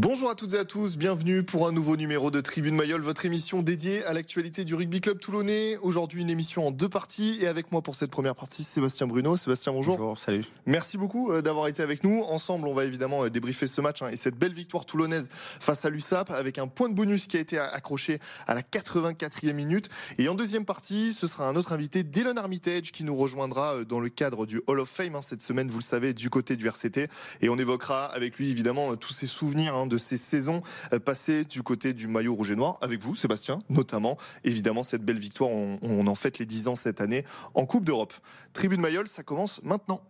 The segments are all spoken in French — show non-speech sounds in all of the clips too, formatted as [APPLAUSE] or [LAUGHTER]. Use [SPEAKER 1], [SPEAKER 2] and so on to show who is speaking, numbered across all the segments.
[SPEAKER 1] Bonjour à toutes et à tous, bienvenue pour un nouveau numéro de Tribune Mayol, votre émission dédiée à l'actualité du rugby club toulonnais. Aujourd'hui une émission en deux parties et avec moi pour cette première partie Sébastien Bruno. Sébastien, bonjour.
[SPEAKER 2] Bonjour, salut.
[SPEAKER 1] Merci beaucoup euh, d'avoir été avec nous. Ensemble, on va évidemment euh, débriefer ce match hein, et cette belle victoire toulonnaise face à l'USAP avec un point de bonus qui a été accroché à la 84e minute. Et en deuxième partie, ce sera un autre invité, Dylan Armitage, qui nous rejoindra euh, dans le cadre du Hall of Fame hein, cette semaine, vous le savez, du côté du RCT. Et on évoquera avec lui évidemment tous ses souvenirs Hein, de ces saisons euh, passées du côté du maillot rouge et noir, avec vous, Sébastien, notamment. Évidemment, cette belle victoire, on, en fête les 10 ans cette année en Coupe d'Europe. Tribune Mayol, ça commence maintenant.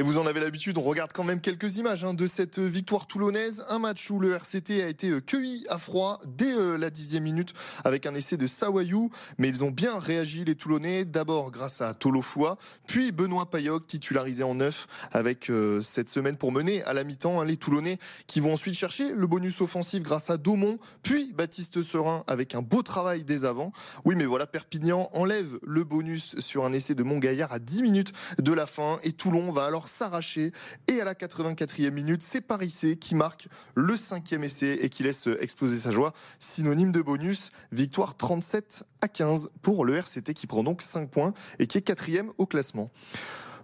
[SPEAKER 1] Et vous en avez l'habitude, on regarde quand même quelques images hein, de cette victoire toulonnaise. Un match où le RCT a été euh, cueilli à froid dès euh, la dixième minute avec un essai de Sawayou. Mais ils ont bien réagi, les Toulonnais, d'abord grâce à Tolofua, puis Benoît Payoc, titularisé en neuf avec euh, cette semaine pour mener à la mi-temps hein, les Toulonnais qui vont ensuite chercher le bonus offensif grâce à Daumont, puis Baptiste Serin avec un beau travail des avants. Oui, mais voilà, Perpignan enlève le bonus sur un essai de Montgaillard à 10 minutes de la fin et Toulon va alors s'arracher. Et à la 84e minute, c'est Parissé qui marque le cinquième essai et qui laisse exploser sa joie. Synonyme de bonus, victoire 37 à 15 pour le RCT qui prend donc 5 points et qui est quatrième au classement.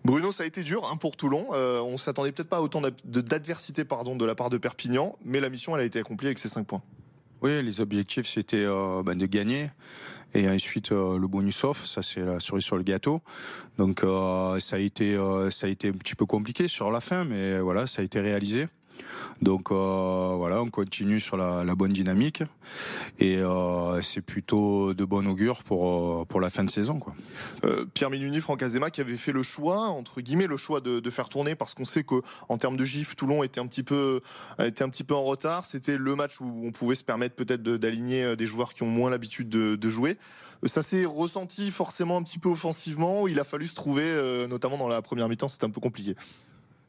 [SPEAKER 1] Bruno, ça a été dur hein, pour Toulon. Euh, on s'attendait peut-être pas à autant d'adversité pardon de la part de Perpignan, mais la mission elle a été accomplie avec ses 5 points.
[SPEAKER 2] Oui, les objectifs c'était euh, ben, de gagner et ensuite euh, le bonus off, ça c'est la cerise sur le gâteau. Donc euh, ça a été euh, ça a été un petit peu compliqué sur la fin, mais voilà, ça a été réalisé. Donc euh, voilà, on continue sur la, bonne dynamique et euh, c'est plutôt de bon augure pour euh, pour la fin de saison
[SPEAKER 1] Pierre Minuni, Franck Azema qui avait fait le choix entre guillemets le choix de, faire tourner parce qu'on sait que en termes de gif Toulon était un petit peu était un petit peu en retard. C'était le match où on pouvait se permettre peut-être d'aligner des joueurs qui ont moins l'habitude de, de, jouer. Ça s'est ressenti forcément un petit peu offensivement. Il a fallu se trouver, notamment dans la première mi-temps, c'était un peu compliqué.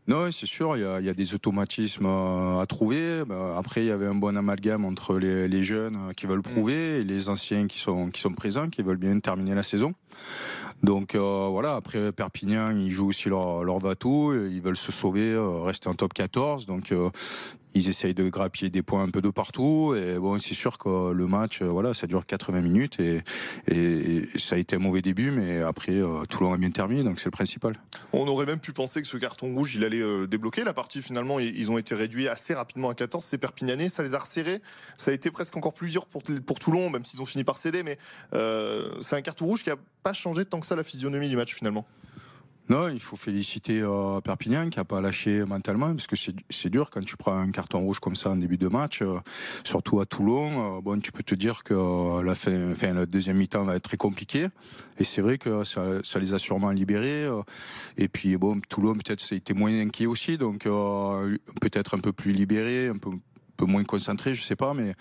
[SPEAKER 2] Non, c'est sûr, il y, a, il y, a, des automatismes à trouver. Bah, après, il y avait un bon amalgame entre les, les jeunes qui veulent prouver et les anciens qui sont, qui sont présents, qui veulent bien terminer la saison. Donc euh, voilà, après Perpignan, ils jouent aussi leur, leur va-tout, ils veulent se sauver, euh, rester en top 14. Donc euh, ils essayent de grappiller des points un peu de partout. Et bon, c'est sûr que le match, voilà, ça dure 80 minutes et, ça a été un mauvais début, mais après, euh, Toulon a bien terminé, donc c'est le principal.
[SPEAKER 1] On aurait même pu penser que ce carton rouge, il allait euh, débloquer la partie. Finalement, ils ont été réduits assez rapidement à 14. C'est Perpignanais, ça les a resserrés. Ça a été presque encore plus dur pour, pour Toulon, même s'ils ont fini par céder. Mais euh, c'est un carton rouge qui a pas changé tant que ça la physionomie du match finalement?
[SPEAKER 2] Non, il faut féliciter euh, Perpignan qui a pas lâché mentalement parce que c'est dur quand tu prends un carton rouge comme ça en début de match, euh, surtout à Toulon. Euh, bon, tu peux te dire que la fin, fin la deuxième mi-temps va être très compliquée et c'est vrai que ça, les a sûrement libérés. Et puis bon, Toulon peut-être été moins inquiet aussi, donc peut-être un peu plus libéré, un peu peu moins concentré, je sais pas, mais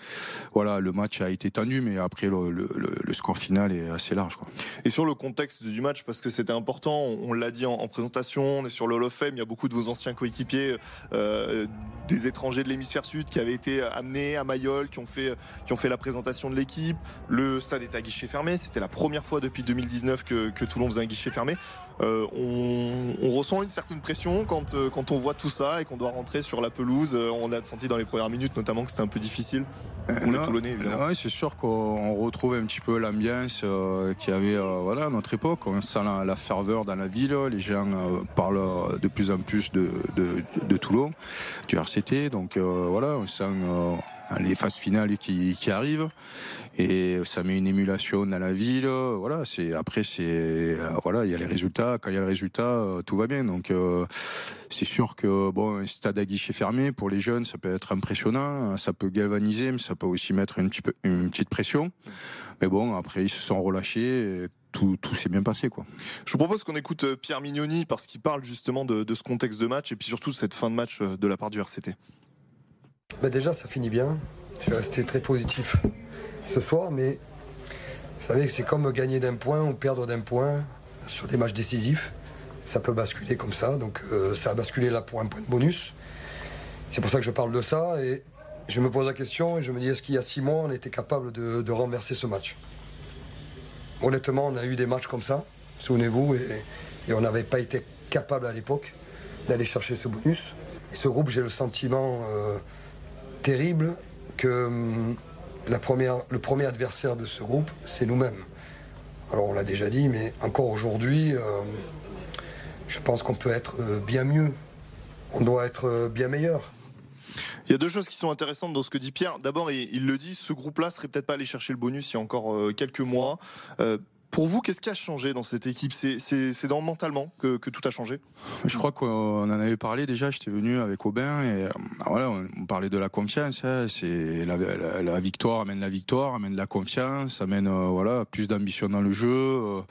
[SPEAKER 2] voilà, le match a été tendu, mais après le, score final est assez large. Quoi.
[SPEAKER 1] Et sur le contexte du match, parce que c'était important, on, l'a dit en, en, présentation, on est sur le Hall of Fame, il y a beaucoup de vos anciens coéquipiers, euh, des étrangers de l'hémisphère sud qui avaient été amenés à Mayol, qui ont fait, qui ont fait la présentation de l'équipe. Le stade est à guichet fermé, c'était la première fois depuis 2019 que, que Toulon faisait un guichet fermé. Euh, on, on, ressent une certaine pression quand, euh, quand on voit tout ça et qu'on doit rentrer sur la pelouse. On a senti dans les premières minutes notamment que c'était un peu difficile pour les Toulonnais.
[SPEAKER 2] Oui, c'est sûr qu'on retrouve un petit peu l'ambiance euh, qu'il y avait euh, voilà, à notre époque. On sent la, la, ferveur dans la ville. Les gens euh, parlent de plus en plus de, de, de Toulon, du RCT. Donc voilà, on sent les phases finales qui, arrivent. Et ça met une émulation dans la ville. Voilà c'est après c'est voilà il y a les résultats. Quand il y a le résultat tout va bien. Donc euh, c'est sûr que bon un stade à guichet fermé pour les jeunes ça peut être impressionnant. Ça peut galvaniser mais ça peut aussi mettre une, petite pression. Mais bon après ils se sont relâchés et tout, tout s'est bien passé quoi.
[SPEAKER 1] Je vous propose qu'on écoute Pierre Mignoni parce qu'il parle justement de, de, ce contexte de match et puis surtout cette fin de match de la part du RCT.
[SPEAKER 3] Bah déjà, ça finit bien. Je vais rester très positif ce soir, mais vous savez, c'est comme gagner d'un point ou perdre d'un point sur des matchs décisifs. Ça peut basculer comme ça, donc euh, ça a basculé là pour un point de bonus. C'est pour ça que je parle de ça et je me pose la question et je me dis est-ce qu'il y a six mois on était capable de, renverser ce match? Honnêtement, on a eu des matchs comme ça, souvenez-vous, et, Et on n'avait pas été capable à l'époque d'aller chercher ce bonus. Et ce groupe, j'ai le sentiment euh, terrible que hum, la première, le premier adversaire de ce groupe, c'est nous-mêmes. Alors on l'a déjà dit, mais encore aujourd'hui, euh, je pense qu'on peut être euh, bien mieux. On doit être bien meilleur.
[SPEAKER 1] Il y a deux choses qui sont intéressantes dans ce que dit Pierre. D'abord, il, le dit, ce groupe-là serait peut-être pas allé chercher le bonus il y a encore quelques mois. Pour vous, qu'est-ce qui a changé dans cette équipe? C'est dans mentalement que, tout a changé?
[SPEAKER 2] Je crois qu'on en avait parlé déjà. J'étais venu avec Aubin et euh, voilà, on parlait de la confiance. Hein. la, victoire amène la victoire, amène la confiance, amène euh, voilà plus d'ambition dans le jeu, euh,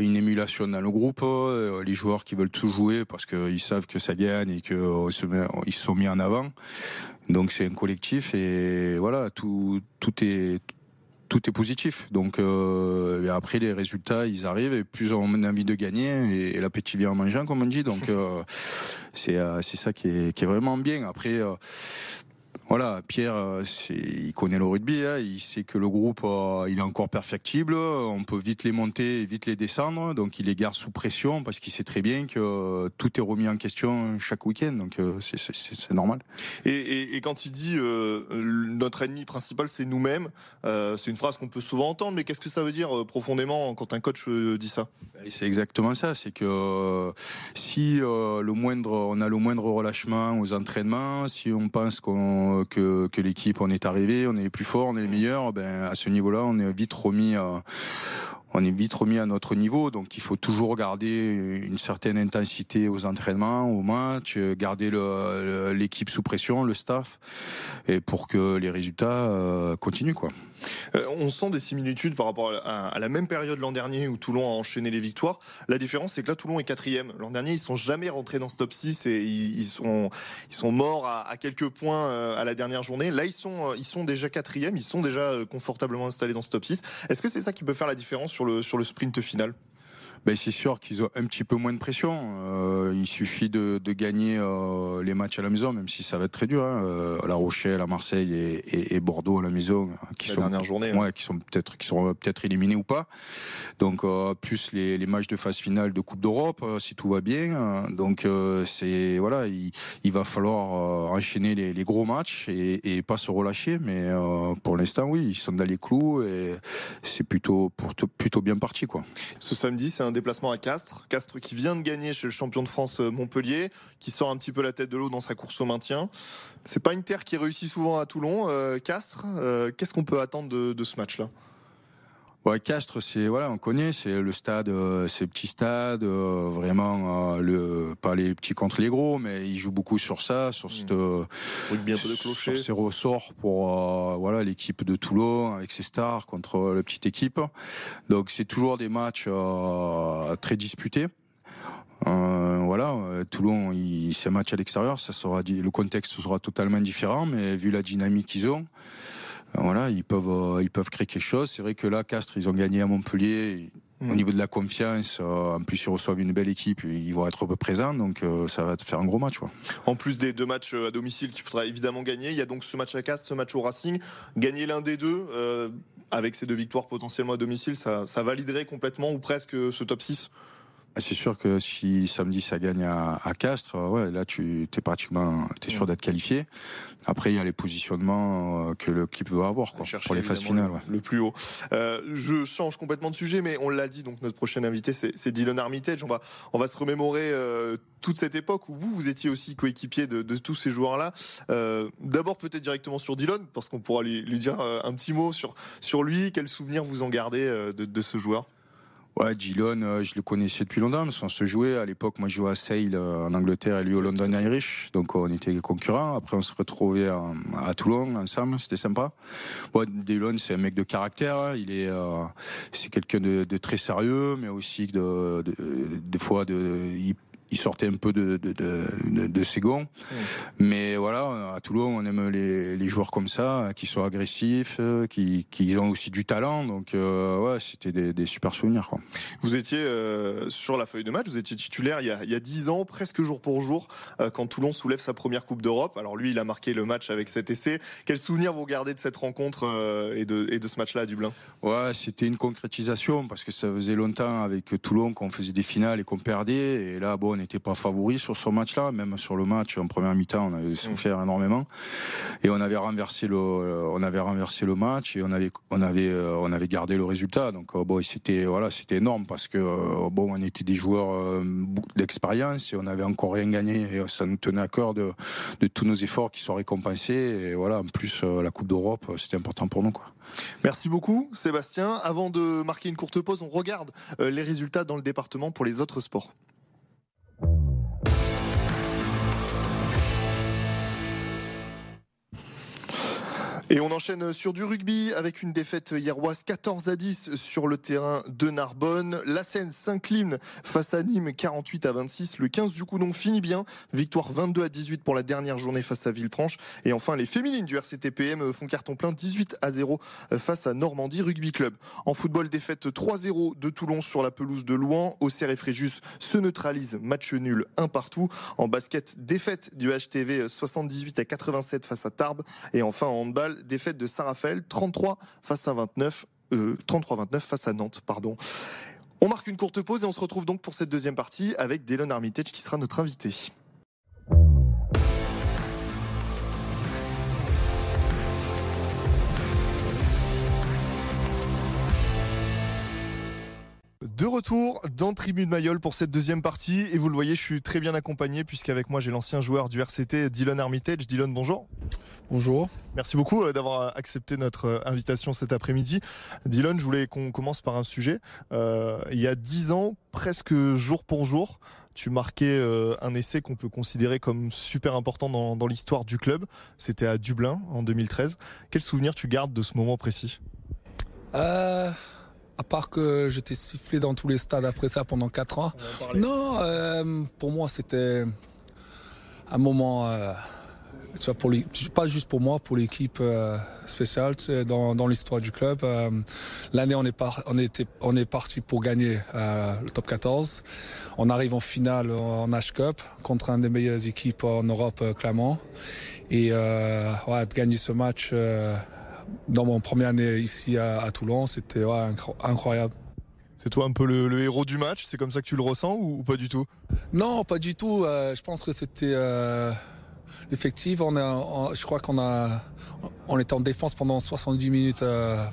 [SPEAKER 2] une émulation dans le groupe, les joueurs qui veulent tout jouer parce qu'ils savent que ça gagne et qu'ils se, se sont mis en avant. Donc c'est un collectif et voilà tout tout est est positif. Donc euh, après les résultats, ils arrivent et plus on a envie de gagner et, l'appétit vient en mangeant, comme on dit. Donc [LAUGHS] euh, c'est euh, c'est ça qui est, qui est vraiment bien. Après voilà, Pierre, euh, il connaît le rugby, hein. il sait que le groupe euh, il est encore perfectible, on peut vite les monter et vite les descendre, donc il les garde sous pression parce qu'il sait très bien que euh, tout est remis en question chaque week-end, donc c'est normal.
[SPEAKER 1] Et, quand il dit notre ennemi principal c'est nous-mêmes, c'est une phrase qu'on peut souvent entendre, mais qu'est-ce que ça veut dire profondément quand un coach dit ça?
[SPEAKER 2] Ben, C'est exactement ça, c'est que si le moindre, on a le moindre relâchement aux entraînements, si on pense qu'on que, l'équipe, on est arrivé, on est les plus forts, on est les meilleurs, ben, à ce niveau-là, on est vite remis on est vite remis à notre niveau. Donc il faut toujours garder une certaine intensité aux entraînements, aux matchs, garder l'équipe sous pression, le staff, et pour que les résultats euh, continuent. Quoi.
[SPEAKER 1] Euh, on sent des similitudes par rapport à, la même période l'an dernier où Toulon a enchaîné les victoires. La différence, c'est que là, Toulon est quatrième. L'an dernier, ils sont jamais rentrés dans ce top 6 et ils, sont, morts à, quelques points euh, à la dernière journée. Là, ils sont, déjà quatrième, ils sont déjà confortablement installés dans ce top 6. Est-ce que c'est ça qui peut faire la différence le, sur le sprint final
[SPEAKER 2] ben c'est sûr qu'ils ont un petit peu moins de pression. Euh, il suffit de, de gagner euh, les matchs à la maison, même si ça va être très dur. Hein. Euh, la Rochelle, à Marseille et, et, Bordeaux à la maison,
[SPEAKER 1] qui la sont dernière journée,
[SPEAKER 2] ouais, qui sont peut-être qui seront peut-être éliminés ou pas. Donc plus les, les, matchs de phase finale de Coupe d'Europe, si tout va bien. donc c'est voilà, il, il, va falloir enchaîner les, les, gros matchs et, et, pas se relâcher. Mais pour l'instant, oui, ils sont dans les clous et c'est plutôt pour, plutôt bien parti quoi.
[SPEAKER 1] Ce samedi, c'est un déplacement à Castres. Castres qui vient de gagner chez le champion de France euh, Montpellier, qui sort un petit peu la tête de l'eau dans sa course au maintien. C'est pas une terre qui réussit souvent à Toulon. Euh, Castres, euh, qu'est-ce qu'on peut attendre de ce match-là?
[SPEAKER 2] Ouais, Castres, c'est voilà, on connaît, c'est le stade, euh, c'est petit stade, euh, vraiment euh, le pas les petits contre les gros, mais il joue beaucoup sur ça, sur cette,
[SPEAKER 1] de sur
[SPEAKER 2] ses ressorts pour voilà l'équipe de Toulon avec ses stars contre la petite équipe. Donc c'est toujours des matchs très disputés. voilà, Toulon, c'est un match à l'extérieur, ça sera le contexte sera totalement différent, mais vu la dynamique qu'ils ont voilà, ils peuvent, euh, ils peuvent créer quelque chose. C'est vrai que là, Castres, ils ont gagné à Montpellier. Au mm. niveau de la confiance, euh, en plus ils reçoivent une belle équipe, ils vont être présents, donc euh, ça va te faire un gros match.
[SPEAKER 1] En plus des deux matchs à domicile qu'il faudra évidemment gagner, il y a donc ce match à Castres, ce match au Racing. Gagner l'un des deux, avec ces deux victoires potentiellement à domicile, ça, ça validerait complètement ou presque ce top 6
[SPEAKER 2] ah, c'est sûr que si samedi ça gagne à, à Castres, euh, ouais, là tu es pratiquement es sûr d'être qualifié. Après il y a les positionnements euh, que le clip veut avoir quoi, pour les phases finales.
[SPEAKER 1] Le, plus haut. Euh, je change complètement de sujet, mais on l'a dit donc notre prochain invité c'est Dylan Armitage. On va on va se remémorer euh, toute cette époque où vous vous étiez aussi coéquipier de, de, tous ces joueurs là. Euh, D'abord peut-être directement sur Dylan parce qu'on pourra lui, lui dire un petit mot sur sur lui. Quel souvenir vous en gardez de, de ce joueur?
[SPEAKER 2] Ouais, Gillon, euh, je le connaissais depuis longtemps, parce qu'on se jouait. À l'époque, moi, je jouais à Sale euh, en Angleterre et lui au London Irish. Donc, on était concurrents. Après, on se retrouvait à, Toulon ensemble. C'était sympa. Ouais, Dillon, c'est un mec de caractère. Hein. Il est, euh, c'est quelqu'un de, de, très sérieux, mais aussi de, de, des fois, de, il, il sortait un peu de, de, de, de ses gonds. Mmh. Mais voilà, à Toulon, on aime les, les, joueurs comme ça, qui sont agressifs, euh, qui, qui ont aussi du talent. Donc, euh, ouais, c'était des, des, super souvenirs. Quoi.
[SPEAKER 1] Vous étiez euh, sur la feuille de match, vous étiez titulaire il y a, il y a 10 ans, presque jour pour jour, euh, quand Toulon soulève sa première Coupe d'Europe. Alors lui, il a marqué le match avec cet essai. Quel souvenir vous gardez de cette rencontre et, de, et de ce match-là à Dublin?
[SPEAKER 2] Ouais, c'était une concrétisation, parce que ça faisait longtemps avec Toulon qu'on faisait des finales et qu'on perdait. Et là, bon, on n'était pas favori sur ce match-là, même sur le match en première mi-temps, on avait souffert énormément et on avait renversé le, on avait renversé le match et on avait, on avait, euh, on avait gardé le résultat. Donc euh, bon, c'était voilà, c'était énorme parce que euh, bon, on était des joueurs d'expérience et on avait encore rien gagné et ça nous tenait à cœur de, de tous nos efforts qui soient récompensés. Et voilà, en plus la Coupe d'Europe, c'était important pour nous quoi.
[SPEAKER 1] Merci beaucoup, Sébastien. Avant de marquer une courte pause, on regarde les résultats dans le département pour les autres sports. Thank you. Et on enchaîne sur du rugby avec une défaite hieroise 14 à 10 sur le terrain de Narbonne. La Seine s'incline face à Nîmes 48 à 26. Le 15 du Coudon finit bien. Victoire 22 à 18 pour la dernière journée face à Villefranche. Et enfin, les féminines du RCTPM font carton plein 18 à 0 face à Normandie Rugby Club. En football, défaite 3-0 de Toulon sur la pelouse de Louan. Auxerre et Fréjus se neutralisent. Match nul un partout. En basket, défaite du HTV 78 à 87 face à Tarbes. Et enfin, en handball, défaite de Saint-Raphaël, 33 face à 29, 33-29 euh, face à Nantes, pardon. On marque une courte pause et on se retrouve donc pour cette deuxième partie avec Dylan Armitage qui sera notre invité. De retour dans Tribune Mayol pour cette deuxième partie. Et vous le voyez, je suis très bien accompagné puisqu'avec moi j'ai l'ancien joueur du RCT, Dylan Armitage. Dylan, bonjour.
[SPEAKER 4] Bonjour.
[SPEAKER 1] Merci beaucoup euh, d'avoir accepté notre euh, invitation cet après-midi. Dylan, je voulais qu'on commence par un sujet. Euh, il y a dix ans, presque jour pour jour, tu marquais un essai qu'on peut considérer comme super important dans, dans l'histoire du club. C'était à Dublin en 2013. Quel souvenir tu gardes de ce moment précis?
[SPEAKER 4] Euh, à part que j'étais sifflé dans tous les stades après ça pendant 4 ans. Non, euh, pour moi c'était un moment, euh, pour pas juste pour moi, pour l'équipe euh, spéciale dans, dans l'histoire du club. L'année on est, on, était, on est parti pour gagner le top 14. On arrive en finale en H Cup contre un des meilleures équipes en Europe, Clermont. Et ouais, de gagner ce match dans mon première année ici à, Toulon, c'était incroyable.
[SPEAKER 1] C'est toi un peu le, héros du match? C'est comme ça que tu le ressens ou, pas du tout?
[SPEAKER 4] Non, pas du tout. Euh, je pense que c'était euh, effectif. On je crois qu'on a, on était en défense pendant 70 minutes euh,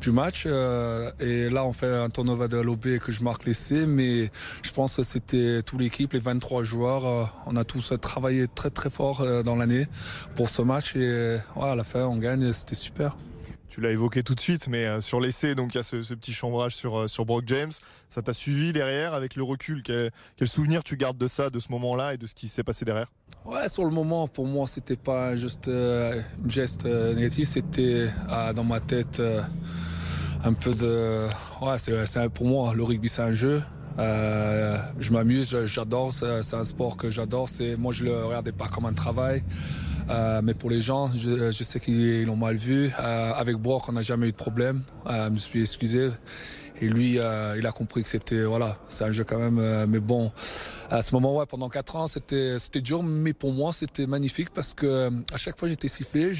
[SPEAKER 4] du match. et là, on fait un turnover de l'OB que je marque l'essai. Mais je pense que c'était toute l'équipe, les 23 joueurs. on a tous travaillé très très fort dans l'année pour ce match. Et à la fin, on gagne. C'était super
[SPEAKER 1] tu l'as évoqué tout de suite, mais euh, sur l'essai, donc il y a ce, petit chambrage sur, euh, sur Brock James. Ça t'a suivi derrière avec le recul. Quel, souvenir tu gardes de ça, de ce moment-là et de ce qui s'est passé derrière?
[SPEAKER 4] Ouais, sur le moment, pour moi, c'était pas juste euh, un geste négatif, c'était dans ma tête un peu de. Ouais, c'est, pour moi, le rugby, c'est un jeu. je m'amuse, j'adore, c'est un sport que j'adore. Moi, je le regardais pas comme un travail. Euh, mais pour les gens, je, sais qu'ils l'ont mal vu. Euh, avec Brock, on n'a jamais eu de problème. Euh, je me suis excusé. Et lui, euh, il a compris que c'était voilà, c'est un jeu quand même. Euh, mais bon, à ce moment, ouais, pendant 4 ans, c'était c'était dur, mais pour moi, c'était magnifique parce que euh, à chaque fois, j'étais sifflé.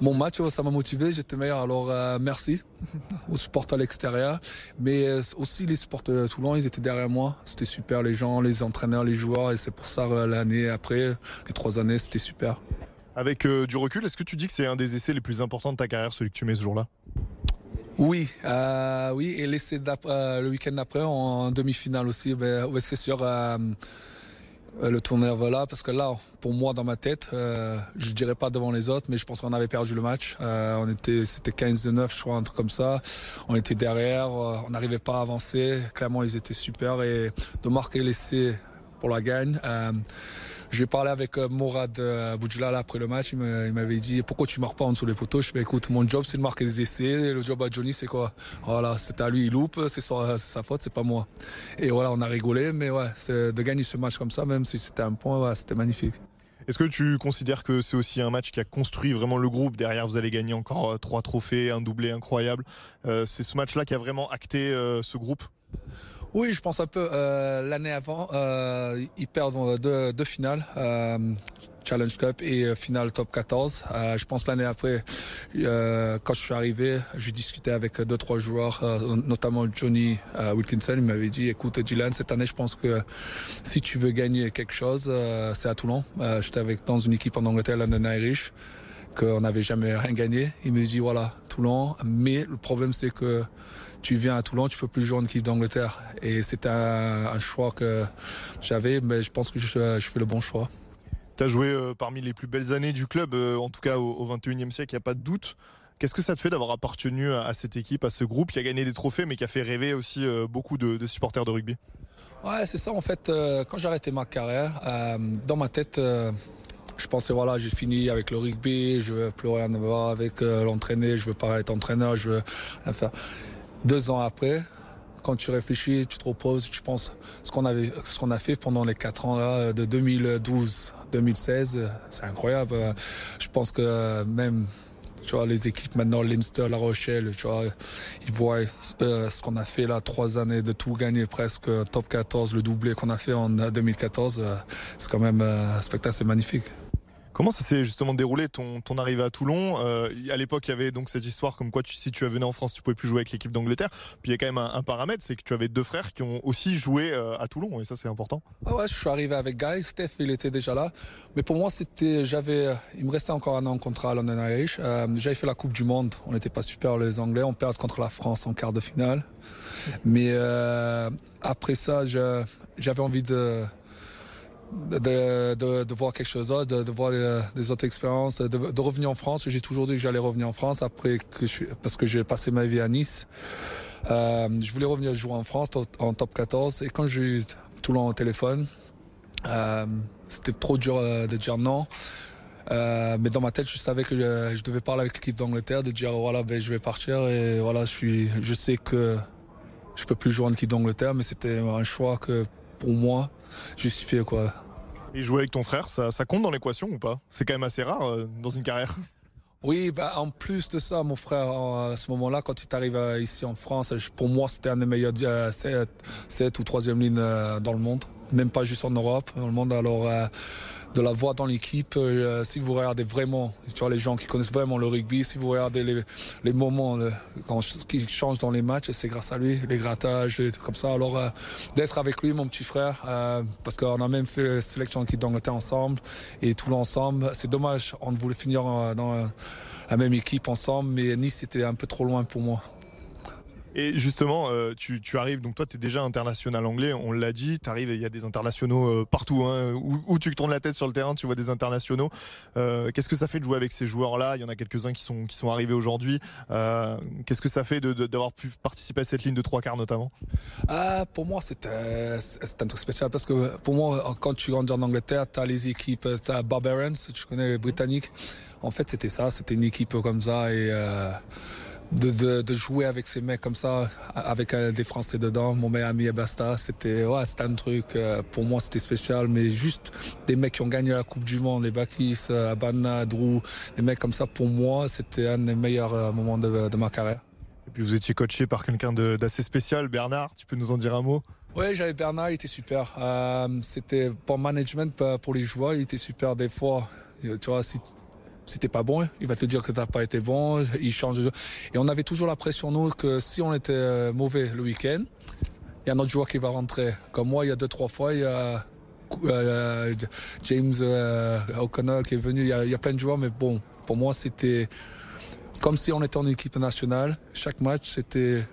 [SPEAKER 4] Mon match, ça m'a motivé, j'étais meilleur. Alors merci [LAUGHS] aux supporters à l'extérieur, mais aussi les supporters de Toulon, ils étaient derrière moi. C'était super, les gens, les entraîneurs, les joueurs, et c'est pour ça l'année après, les trois années, c'était super.
[SPEAKER 1] Avec du recul, est-ce que tu dis que c'est un des essais les plus importants de ta carrière, celui que tu mets ce jour-là?
[SPEAKER 4] Oui, euh, oui, et l'essai euh, le week-end d'après en demi-finale aussi, ben, c'est sûr. Euh, le tourneur voilà parce que là pour moi dans ma tête euh, je dirais pas devant les autres mais je pense qu'on avait perdu le match. On était c'était 15 de 9 je crois un truc comme ça. On était derrière on n'arrivait pas à avancer. Clairement ils étaient super. Et de marquer l'essai pour la gagne J'ai parlé avec Morad Boudjlal après le match. Il m'avait dit pourquoi tu marques pas en dessous des poteaux? Je dit écoute, mon job c'est de marquer des essais. Le job à Johnny c'est quoi? Voilà, c'est à lui, il loupe, c'est sa faute, c'est pas moi. Et voilà, on a rigolé, mais ouais, de gagner ce match comme ça, même si c'était un point, c'était magnifique.
[SPEAKER 1] Est-ce que tu considères que c'est aussi un match qui a construit vraiment le groupe? Derrière, vous allez gagner encore euh, trois trophées, un doublé incroyable. Euh, c'est ce match-là qui a vraiment acté euh, ce groupe?
[SPEAKER 4] Oui, je pense un peu. L'année avant, ils perdent deux, deux finales. Challenge Cup et euh, finale top 14. Euh, je pense l'année après, euh, quand je suis arrivé, j'ai discuté avec deux trois joueurs, notamment Johnny Wilkinson. Il m'avait dit, écoute, Dylan, cette année, je pense que si tu veux gagner quelque chose, c'est à Toulon. J'étais avec dans une équipe en Angleterre, London Irish qu'on n'avait jamais rien gagné. Il me dit voilà, Toulon, mais le problème c'est que tu viens à Toulon, tu peux plus jouer en équipe d'Angleterre. Et c'était un, choix que j'avais, mais je pense que je fais le bon choix.
[SPEAKER 1] Tu as joué euh, parmi les plus belles années du club, euh, en tout cas au, 21e siècle, il n'y a pas de doute. Qu'est-ce que ça te fait d'avoir appartenu à, cette équipe, à ce groupe qui a gagné des trophées, mais qui a fait rêver aussi euh, beaucoup de, supporters de rugby?
[SPEAKER 4] Ouais, c'est ça en fait. quand j'ai arrêté ma carrière, dans ma tête, je pensais voilà, j'ai fini avec le rugby, je veux plus rien voir avec l'entraîner, je veux pas être entraîneur, je veux rien faire. Deux ans après, quand tu réfléchis, tu te reposes, tu penses ce qu'on avait, ce qu'on a fait pendant les quatre ans là, de 2012 2016, c'est incroyable. Je pense que même tu vois, les équipes maintenant, Leinster, La Rochelle, tu vois, ils voient euh, ce qu'on a fait là, trois années de tout gagner presque, top 14, le doublé qu'on a fait en 2014, euh, c'est quand même euh, un spectacle, c'est magnifique.
[SPEAKER 1] Comment ça s'est justement déroulé ton, arrivée à Toulon? Euh, À l'époque, il y avait donc cette histoire comme quoi si tu venais en France, tu pouvais plus jouer avec l'équipe d'Angleterre. Puis il y a quand même un, paramètre, c'est que tu avais deux frères qui ont aussi joué euh, à Toulon, et ça c'est important.
[SPEAKER 4] Ah ouais, je suis arrivé avec Guy, Steph, il était déjà là. Mais pour moi, c'était, j'avais, il me restait encore un an en contrat à London Irish. Euh, j'avais fait la Coupe du Monde, on n'était pas super les Anglais, on perd contre la France en quart de finale. Mais après ça, j'avais envie de de, voir quelque chose d'autre, de, voir des, autres expériences, de, revenir en France. J'ai toujours dit que j'allais revenir en France après parce que j'ai passé ma vie à Nice. Euh, je voulais revenir jouer en France en top 14 et quand j'ai eu Toulon au téléphone, euh, c'était trop dur euh, de dire non. mais dans ma tête, je savais que je, devais parler avec l'équipe d'Angleterre, de dire voilà, ben, je vais partir et voilà, je suis, je sais que je peux plus jouer en équipe d'Angleterre, mais c'était un choix que pour moi, justifié quoi.
[SPEAKER 1] Et jouer avec ton frère, ça, compte dans l'équation ou pas? C'est quand même assez rare euh, dans une carrière. [LAUGHS]
[SPEAKER 4] Oui, bah, en plus de ça, mon frère, à ce moment-là, quand il arrive euh, ici en France, pour moi, c'était un des meilleurs 7, euh, ou 3 ligne dans le monde. Même pas juste en Europe, dans le monde. Alors, de la voix dans l'équipe. Euh, si vous regardez vraiment, tu vois, les gens qui connaissent vraiment le rugby, si vous regardez les, les moments euh, quand, qui changent dans les matchs, c'est grâce à lui, les grattages, et comme ça. Alors, euh, d'être avec lui, mon petit frère, parce qu'on a même fait la sélection d'équipe d'Angleterre ensemble et tout l'ensemble. C'est dommage, on voulait finir dans la même équipe ensemble, mais Nice c'était un peu trop loin pour moi.
[SPEAKER 1] Et justement, euh, tu, arrives, donc toi, tu es déjà international anglais, on l'a dit, tu arrives, il y a des internationaux euh, partout. Hein, où, tu tournes la tête sur le terrain, tu vois des internationaux. Euh, qu'est-ce que ça fait de jouer avec ces joueurs-là? Il y en a quelques-uns qui sont, qui sont arrivés aujourd'hui. Qu'est-ce que ça fait d'avoir pu participer à cette ligne de trois quarts notamment?
[SPEAKER 4] Ah, Pour moi, c'est un truc spécial parce que pour moi, quand tu rentres en Angleterre, tu as les équipes, tu as Barbarians, tu connais les Britanniques. En fait, c'était ça, c'était une équipe comme ça et de, de, jouer avec ces mecs comme ça, avec euh, des Français dedans, mon meilleur ami Basta, c'était ouais, un truc, euh, pour moi c'était spécial, mais juste des mecs qui ont gagné la Coupe du Monde, les Bakis, euh, Abana, Drew, des mecs comme ça, pour moi c'était un des meilleurs moments de, de ma carrière.
[SPEAKER 1] Et puis vous étiez coaché par quelqu'un d'assez spécial, Bernard, tu peux nous en dire un mot?
[SPEAKER 4] Oui, j'avais Bernard, il était super. c'était pour management, pour les joueurs, il était super des fois. Tu vois, si c'était pas bon, il va te dire que t'as pas été bon, il change. Et on avait toujours la pression nous que si on était euh, mauvais le week-end, il y a un autre joueur qui va rentrer. Comme moi, il y a deux trois fois, il y a euh, James euh, O'Connell qui est venu. Il y, a, plein de joueurs, mais bon, pour moi, c'était comme si on était en équipe nationale. Chaque match, c'était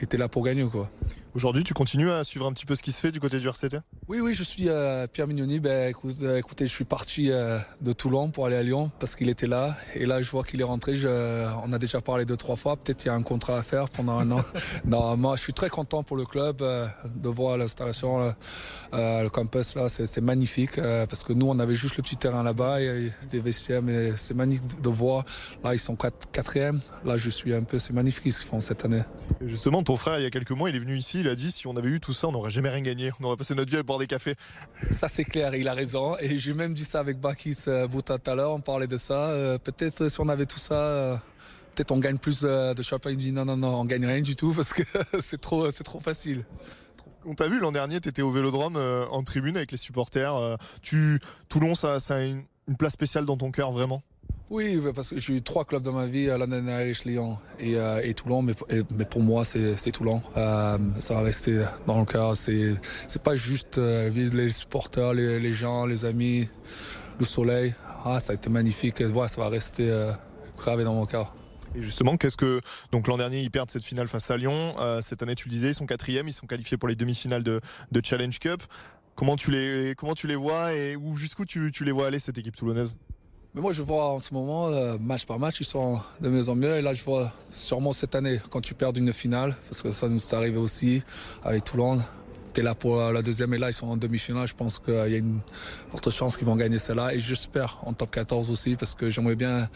[SPEAKER 4] était là pour gagner quoi.
[SPEAKER 1] Aujourd'hui, tu continues à suivre un petit peu ce qui se fait du côté du RCT
[SPEAKER 4] Oui, oui, je suis euh, Pierre Mignoni. Ben, écoute, euh, écoutez, je suis parti euh, de Toulon pour aller à Lyon parce qu'il était là. Et là, je vois qu'il est rentré. Je, on a déjà parlé deux, trois fois. Peut-être qu'il y a un contrat à faire pendant un an. [LAUGHS] non, moi, je suis très content pour le club euh, de voir l'installation, euh, le campus là. C'est magnifique euh, parce que nous, on avait juste le petit terrain là-bas et, des vestiaires. Mais c'est magnifique de voir. Là, ils sont quatrième. Là, je suis un peu. C'est magnifique ce qu'ils font cette année.
[SPEAKER 1] Et Justement, ton frère, il y a quelques mois, il est venu ici, il a dit si on avait eu tout ça, on n'aurait jamais rien gagné. On aurait passé notre vie à boire des cafés.
[SPEAKER 4] Ça c'est clair, il a raison. Et j'ai même dit ça avec Bakis euh, Bouta tout à l'heure, on parlait de ça. Euh, peut-être si on avait tout ça, euh, peut-être on gagne plus euh, de championnat. Il dit non, non, non, on gagne rien du tout [LAUGHS] parce que c'est trop, c'est trop facile.
[SPEAKER 1] On t'a vu l'an dernier, tu étais au Vélodrome en tribune avec les supporters. tu, Toulon, ça, ça a une, une place spéciale dans ton cœur, vraiment?
[SPEAKER 4] Oui, parce que j'ai eu trois clubs dans ma vie, euh, London Irish, Lyon et, euh, et Toulon. Mais, pour moi, c'est Toulon. Euh, ça va rester dans le cœur. C'est pas juste les supporters, les, gens, les amis, le soleil. Ah, ça a été magnifique. Ça va rester gravé dans mon cœur.
[SPEAKER 1] Et justement, qu'est-ce que. Donc l'an dernier, ils perdent cette finale face à Lyon. Cette année, tu le disais, ils sont quatrième, ils sont qualifiés pour les demi-finales de, de Challenge Cup. Comment tu les, comment tu les vois et où, jusqu'où tu, tu les vois aller, cette équipe toulonnaise?
[SPEAKER 4] Mais moi, je vois en ce moment, euh, match par match, ils sont de mieux en mieux. Et là, je vois sûrement cette année, quand tu perds une finale, parce que ça nous est arrivé aussi avec Toulon. Tu es là pour la deuxième et là, ils sont en demi-finale. Je pense qu'il y a une forte chance qu'ils vont gagner celle-là. Et j'espère en top 14 aussi, parce que j'aimerais bien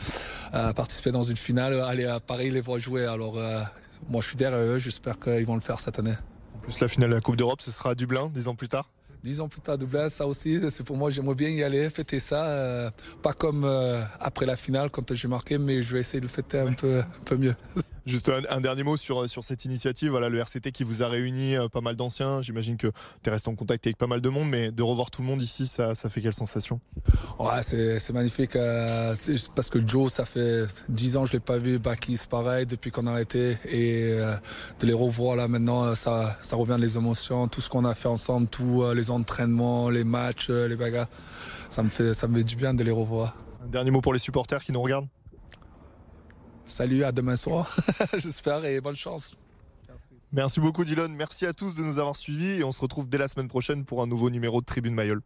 [SPEAKER 4] euh, participer dans une finale, aller à Paris, les voir jouer. Alors, euh, moi, je suis derrière eux. J'espère qu'ils vont le faire cette année.
[SPEAKER 1] En plus, la finale de la Coupe d'Europe, ce sera à Dublin, dix ans plus tard.
[SPEAKER 4] Dix ans plus tard, Dublin, ça aussi, c'est pour moi, j'aimerais bien y aller, fêter ça. euh, pas comme euh, après la finale, quand j'ai marqué, mais je vais essayer de le fêter un peu, un peu mieux. [LAUGHS]
[SPEAKER 1] Juste un, un dernier mot sur, sur cette initiative. Voilà, le RCT qui vous a réuni euh, pas mal d'anciens. J'imagine que tu es resté en contact avec pas mal de monde, mais de revoir tout le monde ici, ça, ça fait quelle sensation?
[SPEAKER 4] Ouais, c'est magnifique. euh, parce que Joe, ça fait 10 ans que je l'ai pas vu. Bakis, pareil, depuis qu'on a arrêté. Et euh, de les revoir là maintenant, ça, ça revient les émotions, tout ce qu'on a fait ensemble, tous les entraînements, les matchs, les bagarres. Ça me, fait, ça me fait du bien de les revoir.
[SPEAKER 1] Un dernier mot pour les supporters qui nous regardent?
[SPEAKER 4] Salut, à demain soir, [LAUGHS] j'espère, et bonne chance.
[SPEAKER 1] Merci beaucoup Dylan, merci à tous de nous avoir suivis et on se retrouve dès la semaine prochaine pour un nouveau numéro de Tribune Mayol.